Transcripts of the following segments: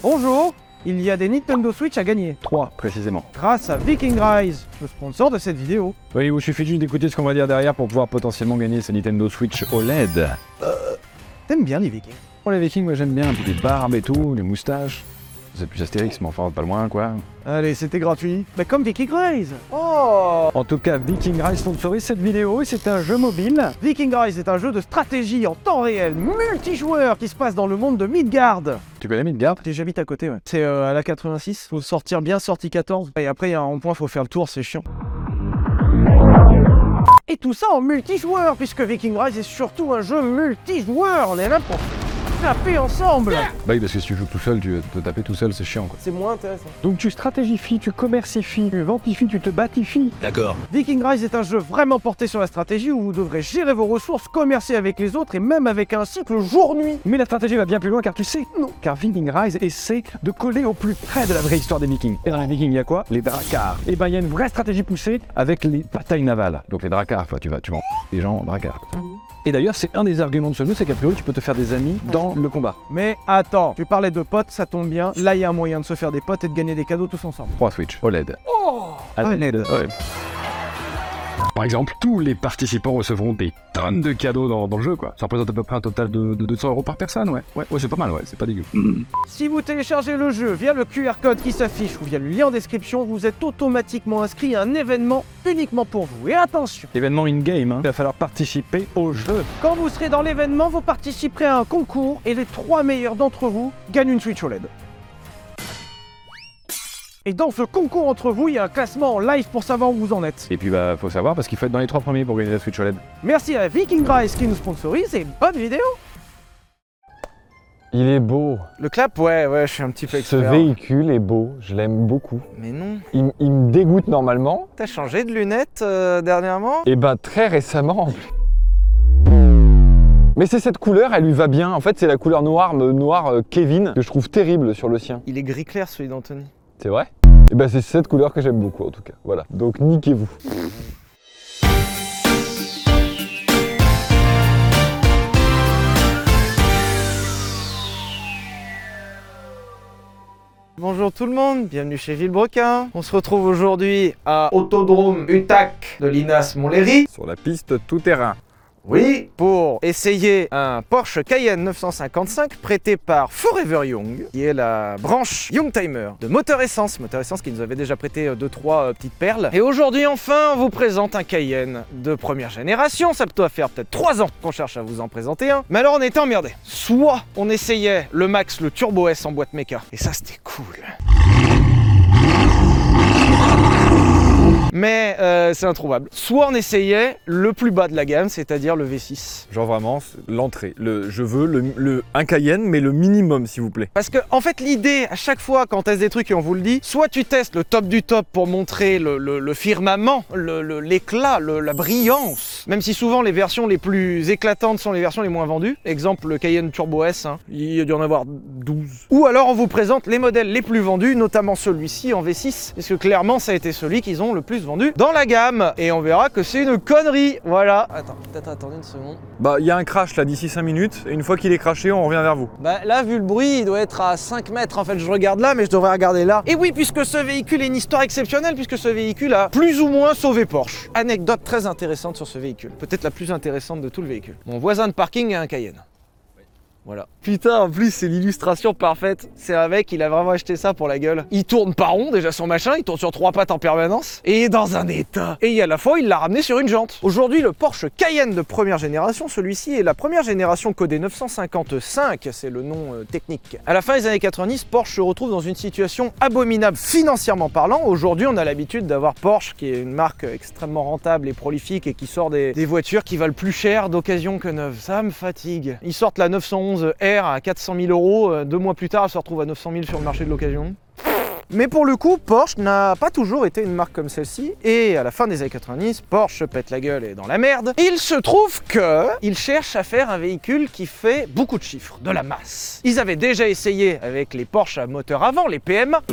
Bonjour, il y a des Nintendo Switch à gagner. 3 précisément. Grâce à Viking Rise, le sponsor de cette vidéo. Oui, il vous suffit juste d'écouter ce qu'on va dire derrière pour pouvoir potentiellement gagner ce Nintendo Switch OLED. T'aimes bien les Vikings? Pour les Vikings, moi j'aime bien, puis les barbes et tout, les moustaches. C'est plus Astérix, mais enfin pas loin quoi. Allez, c'était gratuit. Mais comme Viking Rise Oh En tout cas, Viking Rise sponsorise cette vidéo et c'est un jeu mobile. Viking Rise est un jeu de stratégie en temps réel, multijoueur, qui se passe dans le monde de Midgard. Tu connais Midgard? J'habite à côté, ouais. C'est euh, à la 86, faut sortir bien sorti 14. Et après, il y a un rond-point, faut faire le tour, c'est chiant. Et tout ça en multijoueur, puisque Viking Rise est surtout un jeu multijoueur. On est là pour taper ensemble. Bah oui, parce que si tu joues tout seul, tu te taper tout seul, c'est chiant quoi. C'est moins intéressant. Donc tu stratégifies, tu commercifies, tu ventifies, tu te batifies. Viking Rise est un jeu vraiment porté sur la stratégie où vous devrez gérer vos ressources, commercer avec les autres et même avec un cycle jour-nuit. Mais la stratégie va bien plus loin car tu sais, non, car Viking Rise essaie de coller au plus près de la vraie histoire des Vikings. Et dans les Vikings, il y a quoi? Les dracars. Et ben il y a une vraie stratégie poussée avec les batailles navales. Donc les dracars, quoi, tu vas, tu vas en les gens en dracars. Et d'ailleurs, c'est un des arguments de ce jeu, c'est qu'a priori, tu peux te faire des amis dans le combat. Mais attends, tu parlais de potes, ça tombe bien. Là, il y a un moyen de se faire des potes et de gagner des cadeaux tous ensemble. 3 Switch OLED. Oh OLED. Ouais. Par exemple, tous les participants recevront des tonnes de cadeaux dans, dans le jeu, quoi. Ça représente à peu près un total de, de 200 euros par personne, ouais. Ouais, ouais c'est pas mal, ouais, c'est pas dégueu. Si vous téléchargez le jeu via le QR code qui s'affiche ou via le lien en description, vous êtes automatiquement inscrit à un événement uniquement pour vous. Et attention, Événement in-game, hein. il va falloir participer au jeu. quand vous serez dans l'événement, vous participerez à un concours et les trois meilleurs d'entre vous gagnent une Switch OLED. Et dans ce concours entre vous, il y a un classement en live pour savoir où vous en êtes. Et puis bah faut savoir parce qu'il faut être dans les trois premiers pour gagner la Switch OLED. Merci à Viking Rise qui nous sponsorise et bonne vidéo Il est beau. Le clap, ouais, ouais, je suis un petit peu Ce véhicule est beau. Je l'aime beaucoup. Mais non, Il, me dégoûte normalement. t'as changé de lunettes euh, dernièrement? Et ben très récemment en plus. Mais c'est cette couleur, elle lui va bien. En fait, c'est la couleur noire, me- noir euh, Kevin, que je trouve terrible sur le sien. Il est gris clair celui d'Anthony. C'est vrai? Et ben c'est cette couleur que j'aime beaucoup en tout cas. Voilà. Donc niquez-vous. Bonjour tout le monde, bienvenue chez Villebrequin. On se retrouve aujourd'hui à Autodrome UTAC de l'INAS Montlhéry. Sur la piste tout terrain. Oui, pour essayer un Porsche Cayenne 955 prêté par Forever Young, qui est la branche Youngtimer de Moteur Essence. Moteur Essence qui nous avait déjà prêté 2-3 petites perles. Et aujourd'hui, enfin, on vous présente un Cayenne de première génération. Ça doit faire peut-être 3 ans qu'on cherche à vous en présenter un. Mais alors, on était emmerdés. Soit on essayait le Max, le Turbo S en boîte méca. Et ça, c'était cool. Mais euh, c'est introuvable. Soit on essayait le plus bas de la gamme, c'est-à-dire le V6. Genre vraiment, l'entrée. Le, je veux le, le- un Cayenne, mais le minimum, s'il vous plaît. Parce que, en fait, l'idée, à chaque fois qu'on teste des trucs et on vous le dit, soit tu testes le top du top pour montrer le, le- le firmament, l'éclat, le- la brillance. Même si souvent les versions les plus éclatantes sont les versions les moins vendues. Exemple, le Cayenne Turbo S, hein, il y a dû en avoir 12. Ou alors on vous présente les modèles les plus vendus, notamment celui-ci en V6, parce que clairement ça a été celui qu'ils ont le plus vendu dans la gamme. Et on verra que c'est une connerie. Voilà. Attends, peut-être attendez une seconde. Bah, il y a un crash là d'ici 5 minutes, et une fois qu'il est crashé, on revient vers vous. Bah là, vu le bruit, il doit être à 5 mètres. En fait, je regarde là, mais je devrais regarder là. Et oui, puisque ce véhicule est une histoire exceptionnelle, puisque ce véhicule a plus ou moins sauvé Porsche. Anecdote très intéressante sur ce véhicule. Peut-être la plus intéressante de tout le véhicule. Mon voisin de parking a un Cayenne. Voilà. Putain, en plus, c'est l'illustration parfaite. C'est un mec, il a vraiment acheté ça pour la gueule. Il tourne pas rond, déjà son machin, il tourne sur trois pattes en permanence. Et il est dans un état. Et à la fois, il l'a ramené sur une jante. Aujourd'hui, le Porsche Cayenne de première génération, celui-ci est la première génération codée 955, c'est le nom euh, technique. À la fin des années 90, Porsche se retrouve dans une situation abominable financièrement parlant. Aujourd'hui, on a l'habitude d'avoir Porsche, qui est une marque extrêmement rentable et prolifique et qui sort des, des voitures qui valent plus cher d'occasion que neuves. Ça me fatigue. Ils sortent la 911 R à 400 000 euros. euh, Deux mois plus tard, elle se retrouve à 900 000 sur le marché de l'occasion. Mais pour le coup, Porsche n'a pas toujours été une marque comme celle-ci. Et à la fin des années 90, Porsche pète la gueule et est dans la merde. Il se trouve que ils cherchent à faire un véhicule qui fait beaucoup de chiffres, de la masse. Ils avaient déjà essayé avec les Porsche à moteur avant, les PMA.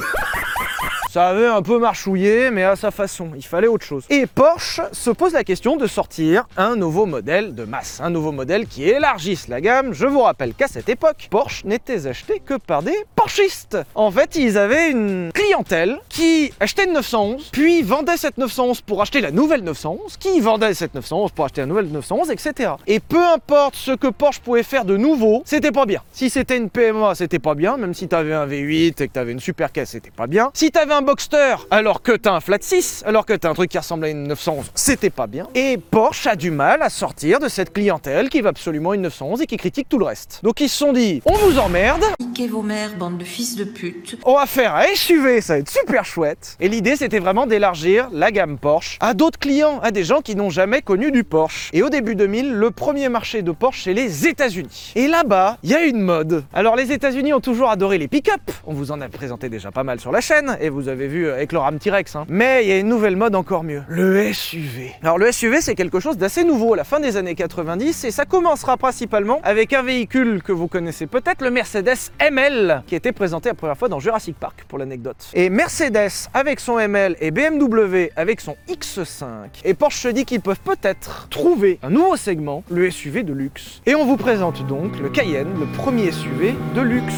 Ça avait un peu marchouillé, mais à sa façon, il fallait autre chose. Et Porsche se pose la question de sortir un nouveau modèle de masse, un nouveau modèle qui élargisse la gamme. Je vous rappelle qu'à cette époque, Porsche n'était acheté que par des Porschistes. En fait, ils avaient une clientèle qui achetait une 911, puis vendait cette 911 pour acheter la nouvelle 911, qui vendait cette 911 pour acheter la nouvelle 911, etc. Et peu importe ce que Porsche pouvait faire de nouveau, c'était pas bien. Si c'était une PMA, c'était pas bien, même si t'avais un V8 et que t'avais une super caisse, c'était pas bien. Si t'avais un Boxster, alors que t'as un Flat 6, alors que t'as un truc qui ressemble à une 911, c'était pas bien. Et Porsche a du mal à sortir de cette clientèle qui va absolument une 911 et qui critique tout le reste. Donc ils se sont dit, on vous emmerde, Niquez vos mères, bande de fils de pute. on va faire un SUV, ça va être super chouette. Et l'idée, c'était vraiment d'élargir la gamme Porsche à d'autres clients, à des gens qui n'ont jamais connu du Porsche. Et au début 2000, le premier marché de Porsche, c'est les États-Unis. Et là-bas, il y a une mode. Alors, les États-Unis ont toujours adoré les pick-up. On vous en a présenté déjà pas mal sur la chaîne, et vous avez vu avec le Ram T-Rex. hein. Mais il y a une nouvelle mode encore mieux le SUV. Alors, le SUV, c'est quelque chose d'assez nouveau à la fin des années 90, et ça commencera principalement avec un véhicule que vous connaissez peut-être, le Mercedes ML, qui était présenté la première fois dans Jurassic Park, pour l'anecdote. Et Mercedes avec son ML et BMW avec son X5. Et Porsche se dit qu'ils peuvent peut-être trouver un nouveau segment, le SUV de luxe. Et on vous présente donc le Cayenne, le premier SUV de luxe.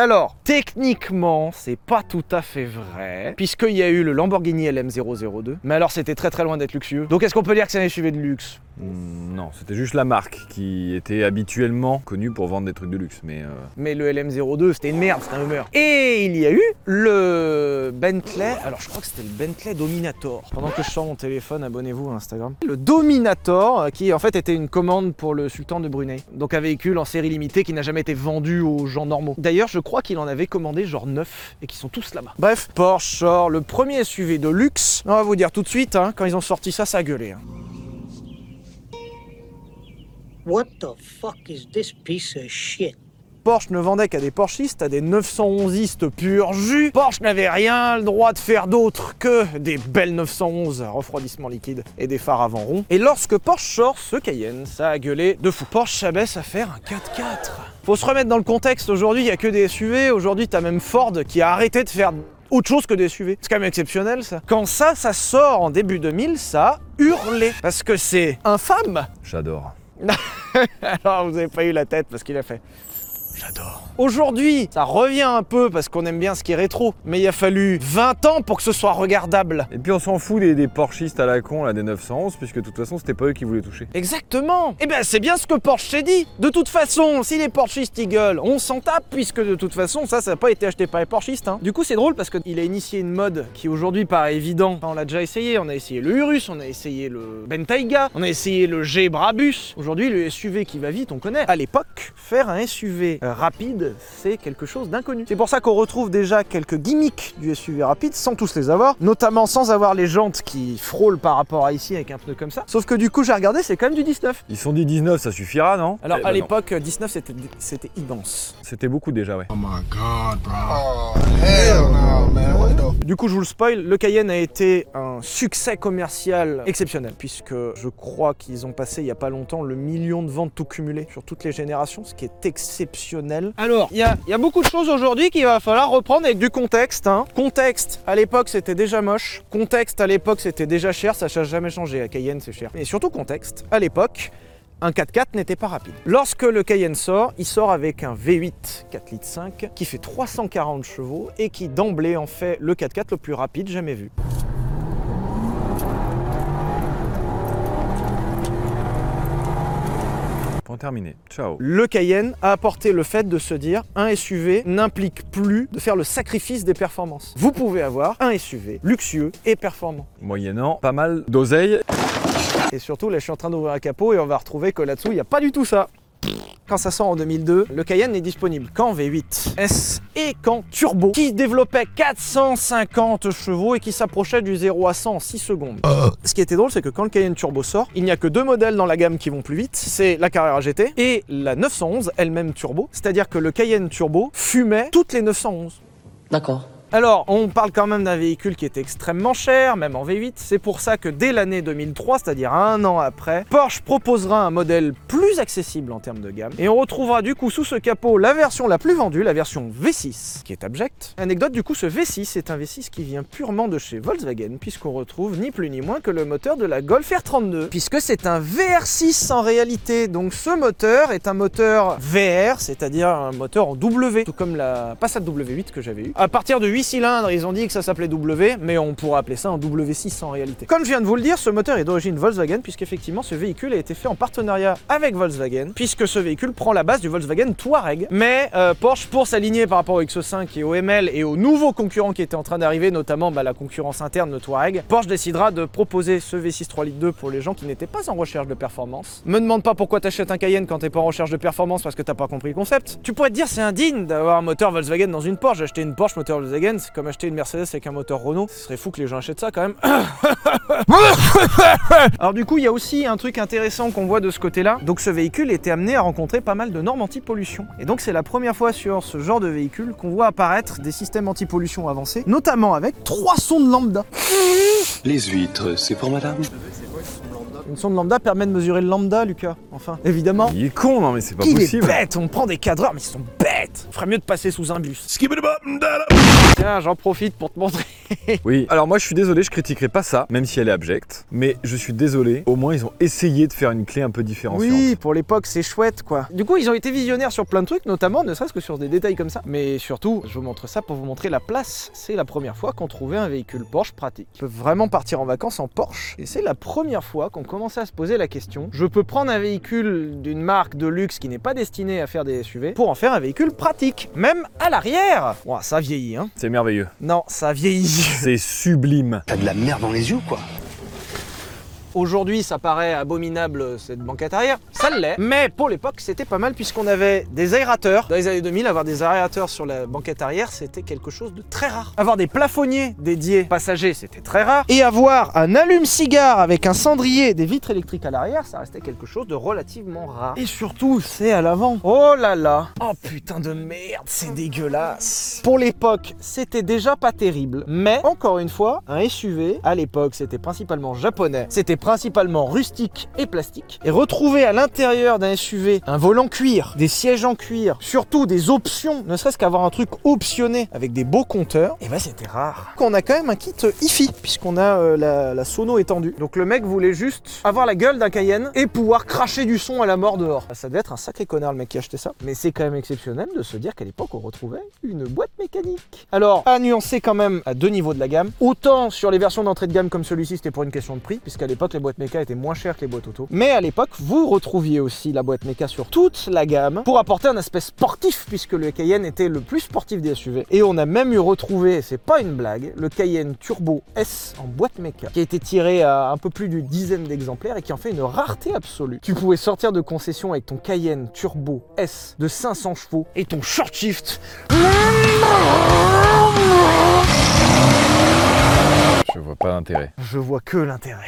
Alors, techniquement, c'est pas tout à fait vrai, puisqu'il y a eu le Lamborghini LM002, mais alors c'était très très loin d'être luxueux. Donc est-ce qu'on peut dire que c'est un SUV de luxe? Hmm, Non, c'était juste la marque qui était habituellement connue pour vendre des trucs de luxe. Mais euh, Mais le LM02, c'était une merde, c'était un humeur. Et il y a eu le Bentley, alors je crois que c'était le Bentley Dominator. Pendant que je sors mon téléphone, abonnez-vous à Instagram. Le Dominator, euh, qui en fait était une commande pour le sultan de Brunei. Donc un véhicule en série limitée qui n'a jamais été vendu aux gens normaux. D'ailleurs, je crois qu'il en avait commandé genre 9 et qui sont tous là-bas. Bref, Porsche sort le premier SUV de luxe. On va vous dire tout de suite, hein, quand ils ont sorti ça, ça a gueulé. hein. What the fuck is this piece of shit? Porsche ne vendait qu'à des Porschistes, à des 911istes pur jus. Porsche n'avait rien le droit de faire d'autre que des belles 911 à refroidissement liquide et des phares avant ronds. Et lorsque Porsche sort ce Cayenne, ça a gueulé de fou. Porsche s'abaisse à faire un 4x4. Faut se remettre dans le contexte, aujourd'hui il n'y a que des SUV, aujourd'hui t'as même Ford qui a arrêté de faire autre chose que des SUV. C'est quand même exceptionnel ça. Quand ça, ça sort en début 2000, ça a hurlé. Parce que c'est infâme. j'adore. Alors vous avez pas eu la tête parce qu'il a fait. J'adore. Aujourd'hui, ça revient un peu parce qu'on aime bien ce qui est rétro, mais il a fallu 20 ans pour que ce soit regardable. Et puis on s'en fout des, des Porschistes à la con, là, des 911, puisque de toute façon, c'était pas eux qui voulaient toucher. Exactement. Eh ben c'est bien ce que Porsche s'est dit. De toute façon, si les Porschistes y gueulent, on s'en tape puisque de toute façon ça, ça n'a pas été acheté par les Porschistes. hein. Du coup c'est drôle parce qu'il a initié une mode qui aujourd'hui paraît évident. Enfin, on l'a déjà essayé. On a essayé le Urus, on a essayé le Bentayga, on a essayé le G Brabus. Aujourd'hui le SUV qui va vite, on connaît. À l'époque, faire un SUV rapide, c'est quelque chose d'inconnu. C'est pour ça qu'on retrouve déjà quelques gimmicks du SUV rapide sans tous les avoir, notamment sans avoir les jantes qui frôlent par rapport à ici avec un pneu comme ça. Sauf que du coup j'ai regardé, c'est quand même du 19. Ils sont dit 19, ça suffira, non? Alors Eh à ben l'époque, 19 c'était c'était immense. C'était beaucoup déjà, ouais. Oh my god, bro. Oh, hell no, man. What the Du coup, je vous le spoil, le Cayenne a été un succès commercial exceptionnel, puisque je crois qu'ils ont passé il y a pas longtemps le million de ventes tout cumulé sur toutes les générations, ce qui est exceptionnel. Alors, il y a, il y a beaucoup de choses aujourd'hui qu'il va falloir reprendre avec du contexte. hein. Contexte, à l'époque c'était déjà moche. Contexte, à l'époque c'était déjà cher, ça n'a jamais changé. La Cayenne c'est cher. Mais surtout contexte, à l'époque, un 4x4 n'était pas rapide. Lorsque le Cayenne sort, il sort avec un V8 4 litres 5 qui fait 340 chevaux et qui d'emblée en fait le 4x4 le plus rapide jamais vu. Pour terminer, ciao. Le Cayenne a apporté le fait de se dire un SUV n'implique plus de faire le sacrifice des performances. Vous pouvez avoir un SUV luxueux et performant. Moyennant pas mal d'oseille. Et surtout, là je suis en train d'ouvrir un capot et on va retrouver que là-dessous il n'y a pas du tout ça. Quand ça sort en 2002, le Cayenne n'est disponible qu'en V8 S et qu'en turbo, qui développait 450 chevaux et qui s'approchait du 0 à 100 en 6 secondes. Ce qui était drôle, c'est que quand le Cayenne Turbo sort, il n'y a que deux modèles dans la gamme qui vont plus vite, c'est la Carrera GT et la 911, elle-même turbo. C'est-à-dire que le Cayenne Turbo fumait toutes les 911. D'accord. Alors, on parle quand même d'un véhicule qui était extrêmement cher, même en V8. C'est pour ça que dès l'année 2003, c'est-à-dire un an après, Porsche proposera un modèle plus accessible en termes de gamme. Et on retrouvera du coup sous ce capot la version la plus vendue, la version V6, qui est abjecte. Anecdote, du coup, ce V6 est un V6 qui vient purement de chez Volkswagen, puisqu'on retrouve ni plus ni moins que le moteur de la Golf R32, puisque c'est un VR6 en réalité. Donc ce moteur est un moteur VR, c'est-à-dire un moteur en W, tout comme la Passat W8 que j'avais eu. À partir de 8 cylindres, ils ont dit que ça s'appelait W, mais on pourrait appeler ça un W6 en réalité. Comme je viens de vous le dire, ce moteur est d'origine Volkswagen, puisqu'effectivement ce véhicule a été fait en partenariat avec Volkswagen, puisque ce véhicule prend la base du Volkswagen Touareg. Mais euh, Porsche, pour s'aligner par rapport au XE5 et au ML et aux nouveaux concurrents qui étaient en train d'arriver, notamment bah, la concurrence interne de Touareg, Porsche décidera de proposer ce V6 3 litres 2 pour les gens qui n'étaient pas en recherche de performance. Me demande pas pourquoi t'achètes un Cayenne quand t'es pas en recherche de performance parce que t'as pas compris le concept. Tu pourrais te dire c'est indigne d'avoir un moteur Volkswagen dans une Porsche. Acheter une Porsche moteur Volkswagen, c'est comme acheter une Mercedes avec un moteur Renault. Ce serait fou que les gens achètent ça quand même. Alors du coup, il y a aussi un truc intéressant qu'on voit de ce côté-là. Donc ce véhicule était amené à rencontrer pas mal de normes anti-pollution. Et donc c'est la première fois sur ce genre de véhicule qu'on voit apparaître des systèmes anti-pollution avancés, notamment avec trois sondes lambda. Les huîtres, c'est pour madame Une sonde lambda permet de mesurer le lambda, Lucas. Enfin, évidemment. Il est con, non mais c'est pas Il est possible. bête, on prend des cadreurs, mais ils sont bêtes. On ferait mieux de passer sous un bus. Tiens, j'en profite pour te montrer. Oui. Alors moi je suis désolé, je critiquerai pas ça, même si elle est abjecte. Mais je suis désolé, au moins ils ont essayé de faire une clé un peu différenciante. Oui, pour l'époque, c'est chouette, quoi. Du coup, ils ont été visionnaires sur plein de trucs, notamment, ne serait-ce que sur des détails comme ça. Mais surtout, je vous montre ça pour vous montrer la place. C'est la première fois qu'on trouvait un véhicule Porsche pratique. On peut vraiment partir en vacances en Porsche. Et c'est la première fois qu'on à se poser la question. Je peux prendre un véhicule d'une marque de luxe qui n'est pas destiné à faire des SUV pour en faire un véhicule pratique, même à l'arrière. Ouah, ça vieillit, hein. C'est merveilleux. Non, ça vieillit. C'est sublime. T'as de la merde dans les yeux, quoi Aujourd'hui, ça paraît abominable cette banquette arrière. Ça l'est. Mais pour l'époque, c'était pas mal puisqu'on avait des aérateurs. Dans les années 2000, avoir des aérateurs sur la banquette arrière, c'était quelque chose de très rare. Avoir des plafonniers dédiés passagers, c'était très rare. Et avoir un allume-cigare avec un cendrier et des vitres électriques à l'arrière, ça restait quelque chose de relativement rare. Et surtout, c'est à l'avant. Oh là là. Oh putain de merde, c'est dégueulasse. Pour l'époque, c'était déjà pas terrible. Mais encore une fois, un SUV, à l'époque, c'était principalement japonais. C'était principalement rustique et plastique. Et retrouver à l'intérieur d'un SUV un volant cuir, des sièges en cuir, surtout des options, ne serait-ce qu'avoir un truc optionné avec des beaux compteurs, et ben c'était rare. On a quand même un kit hi-fi, puisqu'on a euh, la, la sono étendue. Donc le mec voulait juste avoir la gueule d'un Cayenne et pouvoir cracher du son à la mort dehors. Ça devait être un sacré connard le mec qui a acheté ça. Mais c'est quand même exceptionnel de se dire qu'à l'époque on retrouvait une boîte mécanique. Alors, à nuancer quand même à deux niveaux de la gamme. Autant sur les versions d'entrée de gamme comme celui-ci, c'était pour une question de prix, puisqu'à l'époque les boîtes méca étaient moins chères que les boîtes auto. Mais à l'époque, vous retrouviez aussi la boîte méca sur toute la gamme pour apporter un aspect sportif, puisque le Cayenne était le plus sportif des SUV. Et on a même eu retrouvé, et c'est pas une blague, le Cayenne Turbo S en boîte méca, qui a été tiré à un peu plus d'une dizaine d'exemplaires et qui en fait une rareté absolue. Tu pouvais sortir de concession avec ton Cayenne Turbo S de 500 chevaux et ton short shift Je vois pas d'intérêt. je vois que l'intérêt.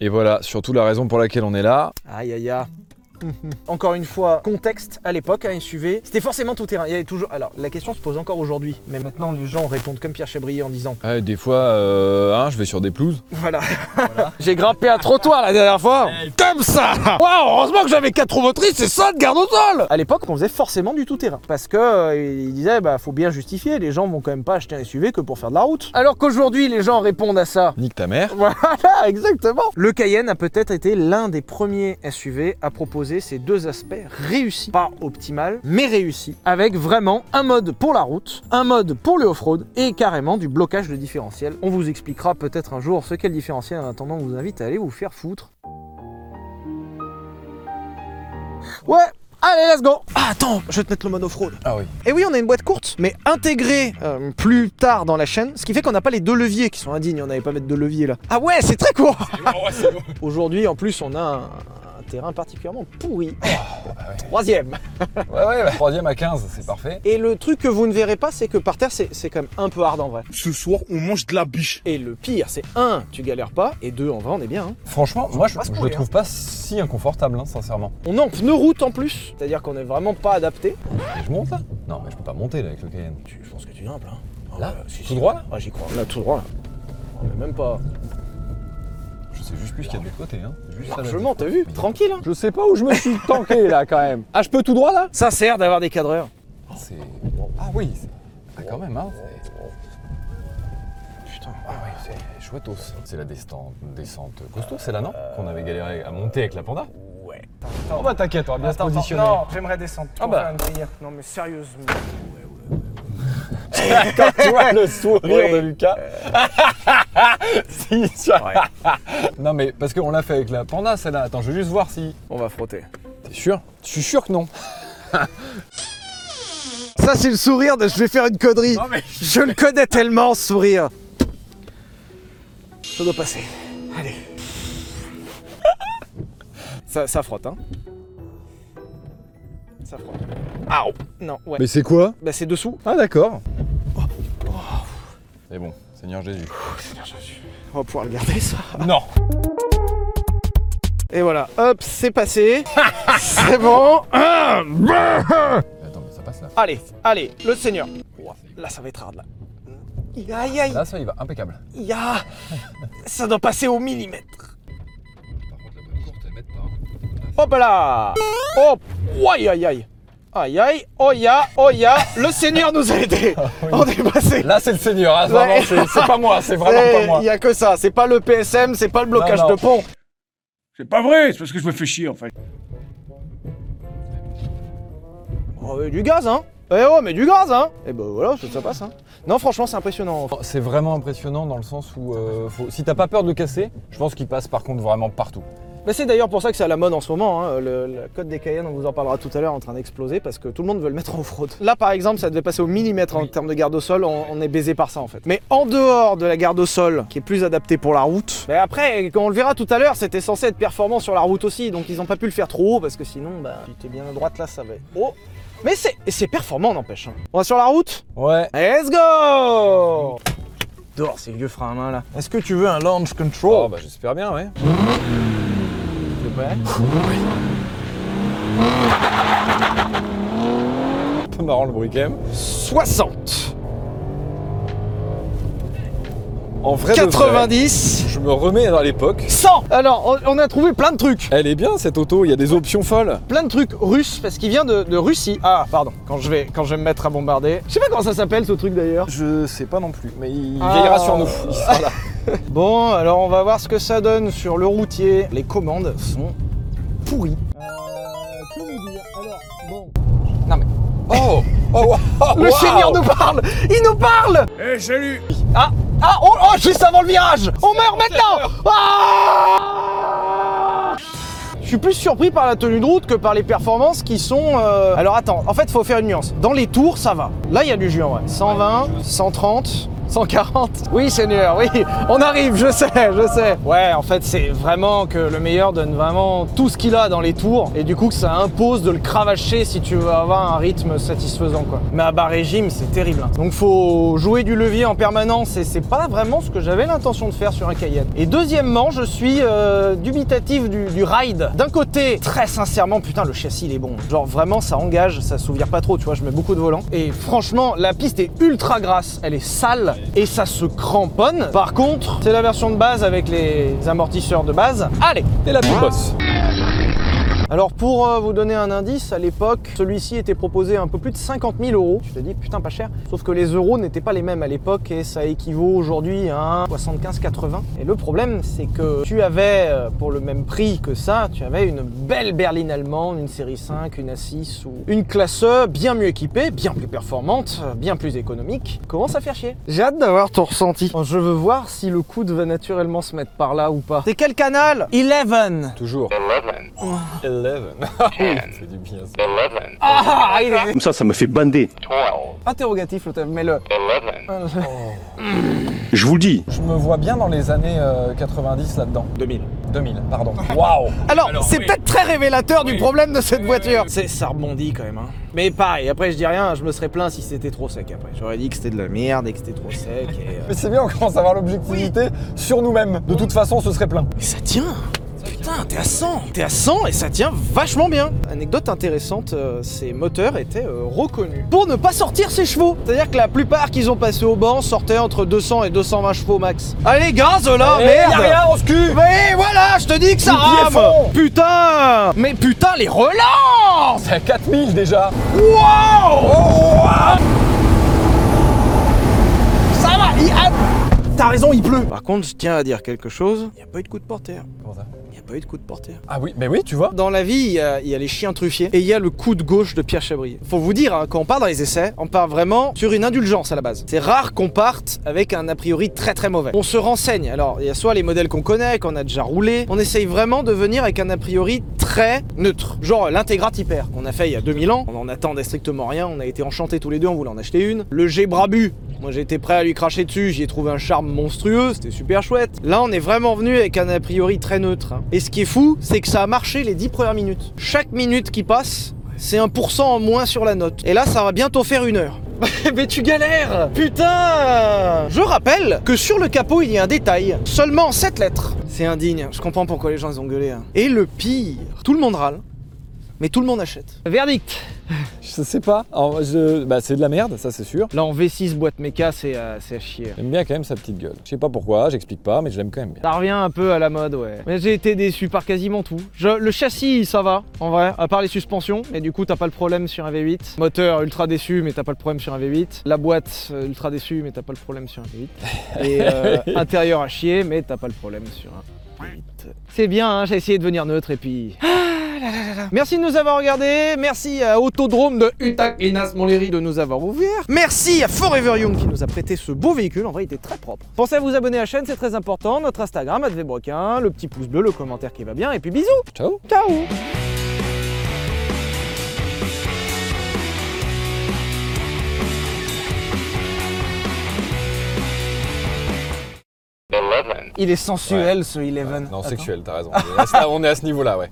Et voilà, surtout la raison pour laquelle on est là. Aïe aïe aïe. Encore une fois, contexte à l'époque, un SUV, c'était forcément tout terrain. Il y avait toujours. Alors, la question se pose encore aujourd'hui, mais maintenant les gens répondent comme Pierre Chabrier en disant Ouais, des fois, euh, hein, je vais sur des pelouses. Voilà. J'ai grimpé un trottoir la dernière fois. Comme ça Waouh Heureusement que j'avais quatre roues motrices, c'est ça de garde au sol À l'époque, on faisait forcément du tout terrain. Parce que euh, ils disaient, bah faut bien justifier, les gens vont quand même pas acheter un SUV que pour faire de la route. Alors qu'aujourd'hui, les gens répondent à ça. Nique ta mère. Voilà, exactement. Le Cayenne a peut-être été l'un des premiers SUV à proposer ces deux aspects réussis. Pas optimal, mais réussis. Avec vraiment un mode pour la route, un mode pour le off-road et carrément du blocage de différentiel. On vous expliquera peut-être un jour ce qu'est le différentiel. En attendant, on vous invite à aller vous faire foutre. Ouais Allez, let's go Ah, attends, je vais te mettre le mode off-road. Ah oui. Et oui, on a une boîte courte, mais intégrée euh, plus tard dans la chaîne, ce qui fait qu'on n'a pas les deux leviers qui sont indignes, on n'avait pas mettre deux leviers là. Ah ouais, c'est très court Aujourd'hui, en plus, on a un terrain particulièrement pourri. Troisième. Ouais, ouais, bah, troisième à 15, c'est parfait. Et le truc que vous ne verrez pas, c'est que par terre, c'est quand même un peu hard en vrai. Ce soir, on mange de la biche. Et le pire, c'est un, tu galères pas, et deux, en vrai, on est bien. hein. Franchement, moi, je, le trouve pas si inconfortable, hein, sincèrement. On est en pneu route en plus, c'est-à-dire qu'on est vraiment pas adapté. Et je monte là Non, mais je peux pas monter là avec le Cayenne. Tu- Je pense que tu grimpes là. Ah Là ouais, si, Tout si. droit, là Ah, j'y crois. Là, tout droit là. On est même pas. Sais juste plus ce qu'il y a de l'autre côté, hein. Juste Largement, là, t'as vu Tranquille. Hein. Je sais pas où je me suis tanké là quand même. Ah, je peux tout droit là? Ça sert d'avoir des cadreurs. C'est. Ah oui c'est- Ah, quand même, hein. c'est- Putain. Ah oui, c'est chouettos. C'est la descente, descente costaud, c'est là, non? Qu'on avait galéré à monter avec la panda Ouais. Oh bah t'inquiète, on va bien se positionner. Non, j'aimerais descendre. Ah bah. Non, mais sérieusement. Quand tu vois le sourire Oui. de Lucas. si, tu vois. Non mais parce qu'on l'a fait avec la panda celle-là. Attends, je veux juste voir si. On va frotter. T'es sûr? Je suis sûr que non. Ça, c'est le sourire de je vais faire une connerie. mais. Je le connais tellement, ce sourire. Ça doit passer. Allez. Ça, ça frotte, hein. Ça frotte. Ah Non, ouais. Mais c'est quoi? Bah, c'est dessous. Ah d'accord. C'est bon, Seigneur Jésus. On va pouvoir le garder, ça. Non Et voilà. Hop, c'est passé. c'est bon. Attends, mais ça passe là. Allez, allez, le Seigneur. Là, ça va être hard, là. Aïe, aïe, Là ça y va, impeccable. Ça doit passer au millimètre. Par contre la bonne courte elle met pas. Hop là Hop Aïe aïe aïe Aïe aïe Oh ya Oh ya Le Seigneur nous a aidés On est passé Là c'est le Seigneur, hein, Ouais. c'est pas moi, c'est vraiment pas moi. Il y a que ça, c'est pas le PSM, c'est pas le blocage Non, non. de pont. C'est pas vrai, c'est parce que je me fais chier en fait. Oh, mais du gaz hein Eh oh mais du gaz hein Et ben voilà, ça, ça passe hein. Non franchement c'est impressionnant. C'est vraiment impressionnant dans le sens où euh, faut- si t'as pas peur de le casser, je pense qu'il passe par contre vraiment partout. Mais c'est d'ailleurs pour ça que c'est à la mode en ce moment. hein. Le, le code des Cayennes, on vous en parlera tout à l'heure, est en train d'exploser parce que tout le monde veut le mettre en fraude. Là, par exemple, ça devait passer au millimètre en termes de garde au sol. On, on est baisé par ça en fait. Mais en dehors de la garde au sol, qui est plus adaptée pour la route. Mais après, quand on le verra tout à l'heure, c'était censé être performant sur la route aussi. Donc ils ont pas pu le faire trop haut parce que sinon, bah, si t'es bien à droite là, ça va être haut. Mais c'est performant, n'empêche. hein. On va sur la route? Ouais. Let's go Dehors, ces vieux freins à main là. Est-ce que tu veux un launch Oh control bah j'espère bien, ouais. Un peu marrant le bruit quand même. 60 En vrai, de vrai, 90 je me remets à l'époque. 100 Alors, on on a trouvé plein de trucs. Elle est bien cette auto, il y a des options folles. Plein de trucs russes, parce qu'il vient de, de Russie. Ah, pardon, quand je, vais, quand je vais me mettre à bombarder. Je sais pas comment ça s'appelle ce truc d'ailleurs. Je sais pas non plus, mais il Ah. veillera sur nous. Il sera là. Bon, alors on va voir ce que ça donne sur le routier. Les commandes sont pourries. Euh, que vous dire Alors, bon. Oh, oh, wow, Le wow. Seigneur nous parle Il nous parle Eh salut Ah Ah Oh, oh Juste avant le virage On meurt maintenant Ah je suis plus surpris par la tenue de route que par les performances qui sont... euh, Alors attends, en fait, faut faire une nuance. Dans les tours, ça va. Là, il y a du jus en vrai. 120, 130, 140. Oui, Seigneur, oui, on arrive, je sais, je sais. Ouais, en fait, c'est vraiment que le meilleur donne vraiment tout ce qu'il a dans les tours. Et du coup, que ça impose de le cravacher si tu veux avoir un rythme satisfaisant, quoi. Mais à bas régime, c'est terrible. hein. Donc, faut jouer du levier en permanence et c'est pas vraiment ce que j'avais l'intention de faire sur un Cayenne. Et deuxièmement, je suis euh, dubitatif du, ride. D'un côté, très sincèrement, putain, le châssis, il est bon. Genre, vraiment, ça engage, ça s'ouvre pas trop, tu vois, je mets beaucoup de volant. Et franchement, la piste est ultra grasse, elle est sale et ça se cramponne. Par contre, c'est la version de base avec les amortisseurs de base. Allez T'es la petite boss. Alors pour euh, vous donner un indice, à l'époque, celui-ci était proposé à un peu plus de 50 000 euros. Je te dis, putain, pas cher. Sauf que les euros n'étaient pas les mêmes à l'époque et ça équivaut aujourd'hui à 75-80. Et le problème, c'est que tu avais, euh, pour le même prix que ça, tu avais une belle berline allemande, une série 5, une A6 ou une classe E bien mieux équipée, bien plus performante, euh, bien plus économique. Commence à faire chier. J'ai hâte d'avoir ton ressenti. Je veux voir si le coude va naturellement se mettre par là ou pas. C'est quel canal? 11 Toujours. 11. Eleven. Ah oui, c'est du bien ça. Ah, il est Comme ça, ça me fait bander. interrogatif, le mais le. Je vous le dis. Je me vois bien dans les années euh, 90 là-dedans. 2000. 2000, pardon. Waouh Alors, c'est peut-être très révélateur du problème de cette voiture. C'est, ça rebondit quand même. Hein. Mais pareil, après je dis rien, je me serais plaint si c'était trop sec après. J'aurais dit que c'était de la merde et que c'était trop sec. Et, euh, Mais c'est bien, on commence à avoir l'objectivité sur nous-mêmes. De toute façon, ce serait plein. Mais ça tient Putain, t'es à 100 T'es à 100 et ça tient vachement bien Anecdote intéressante, euh, ces moteurs étaient euh, reconnus pour ne pas sortir ses chevaux. C'est-à-dire que la plupart qu'ils ont passé au banc sortaient entre 200 et 220 chevaux max. Allez, gaz là, merde y'a rien, on se cul Mais voilà, je te dis que ça rame fond. Putain Mais putain, les relances C'est à 4000 déjà Wow Ça va, il... ah, T'as raison, il pleut. Par contre, je tiens à dire quelque chose. Il n'y a pas eu de coup de porteur. Comment ça? N'y a pas eu de coup de porteur. Ah oui, mais oui, tu vois. Dans la vie, il y, a, il y a les chiens truffiers et il y a le coup de gauche de Pierre Chabrier. Faut vous dire, hein, quand on part dans les essais, on part vraiment sur une indulgence à la base. C'est rare qu'on parte avec un a priori très très mauvais. On se renseigne. Alors, il y a soit les modèles qu'on connaît, qu'on a déjà roulé. On essaye vraiment de venir avec un a priori très neutre. Genre l'Integra Hyper qu'on a fait il y a 2000 ans. On en attendait strictement rien. On a été enchantés tous les deux, on voulait en acheter une. Le G Brabu. Moi été prêt à lui cracher dessus, j'y ai trouvé un charme monstrueux, c'était super chouette. Là on est vraiment venu avec un a priori très neutre. hein. Et ce qui est fou, c'est que ça a marché les 10 premières minutes. Chaque minute qui passe, c'est 1% en moins sur la note. Et là ça va bientôt faire une heure. Mais tu galères Putain Je rappelle que sur le capot il y a un détail. Seulement 7 lettres. C'est indigne, je comprends pourquoi les gens ils ont gueulé. hein. Et le pire, tout le monde râle. Mais tout le monde achète. Verdict Je sais pas. Alors, je... bah, c'est de la merde, ça c'est sûr. Là en V6 boîte méca c'est euh, c'est à chier. J'aime bien quand même sa petite gueule. Je sais pas pourquoi, j'explique pas, mais je l'aime quand même bien. Ça revient un peu à la mode, ouais. Mais j'ai été déçu par quasiment tout. Je- le châssis, ça va, en vrai, à part les suspensions. Et du coup, t'as pas le problème sur un V8. Moteur ultra déçu, mais t'as pas le problème sur un V8. La boîte euh, ultra déçue, mais t'as pas le problème sur un V8. Et euh, intérieur à chier, mais t'as pas le problème sur un V8. C'est bien, hein, j'ai essayé de venir neutre et puis. Là là là là. Merci de nous avoir regardés. Merci à Autodrome de Utak et Nas Montlhéry de nous avoir ouvert. Merci à Forever Young qui nous a prêté ce beau véhicule. En vrai, il était très propre. Pensez à vous abonner à la chaîne, c'est très important. Notre Instagram, @vbroquin, le petit pouce bleu, le commentaire qui va bien. Et puis bisous. Ciao Ciao. Il est sensuel ce Eleven. Non, Attends. sexuel, t'as raison. On est à ce- On est à ce niveau-là, ouais.